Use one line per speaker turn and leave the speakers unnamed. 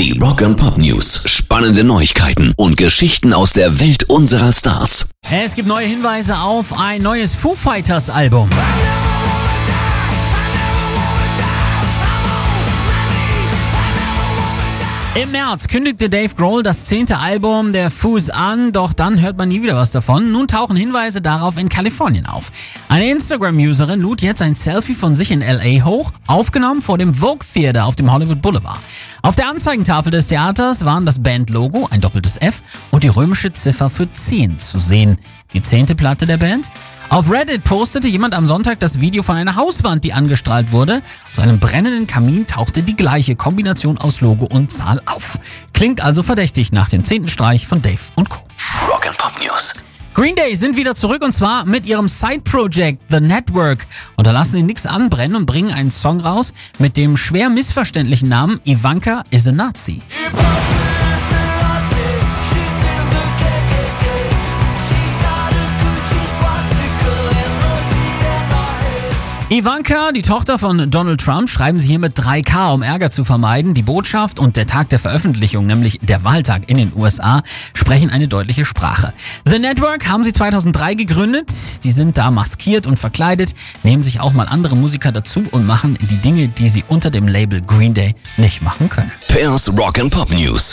Die Rock and Pop News. Spannende Neuigkeiten und Geschichten aus der Welt unserer Stars.
Es gibt neue Hinweise auf ein neues Foo Fighters Album. Im März kündigte Dave Grohl das zehnte Album der Foos an, doch dann hört man nie wieder was davon. Nun tauchen Hinweise darauf in Kalifornien auf. Eine Instagram-Userin lud jetzt ein Selfie von sich in LA hoch, aufgenommen vor dem Vogue Theater auf dem Hollywood Boulevard. Auf der Anzeigentafel des Theaters waren das Bandlogo, ein doppeltes F und die römische Ziffer für 10 zu sehen. Die zehnte Platte der Band? Auf Reddit postete jemand am Sonntag das Video von einer Hauswand, die angestrahlt wurde. Aus einem brennenden Kamin tauchte die gleiche Kombination aus Logo und Zahl auf. Klingt also verdächtig nach dem zehnten Streich von Dave und Co.
Rock and Pop News.
Green Day sind wieder zurück und zwar mit ihrem Side-Project The Network. Und da lassen sie nichts anbrennen und bringen einen Song raus mit dem schwer missverständlichen Namen Ivanka is a Nazi. Ivanka, die Tochter von Donald Trump, schreiben sie hier mit 3K, um Ärger zu vermeiden. Die Botschaft und der Tag der Veröffentlichung, nämlich der Wahltag in den USA, sprechen eine deutliche Sprache. The Network haben sie 2003 gegründet. Die sind da maskiert und verkleidet, nehmen sich auch mal andere Musiker dazu und machen die Dinge, die sie unter dem Label Green Day nicht machen können.
Pairs Rock and Pop News.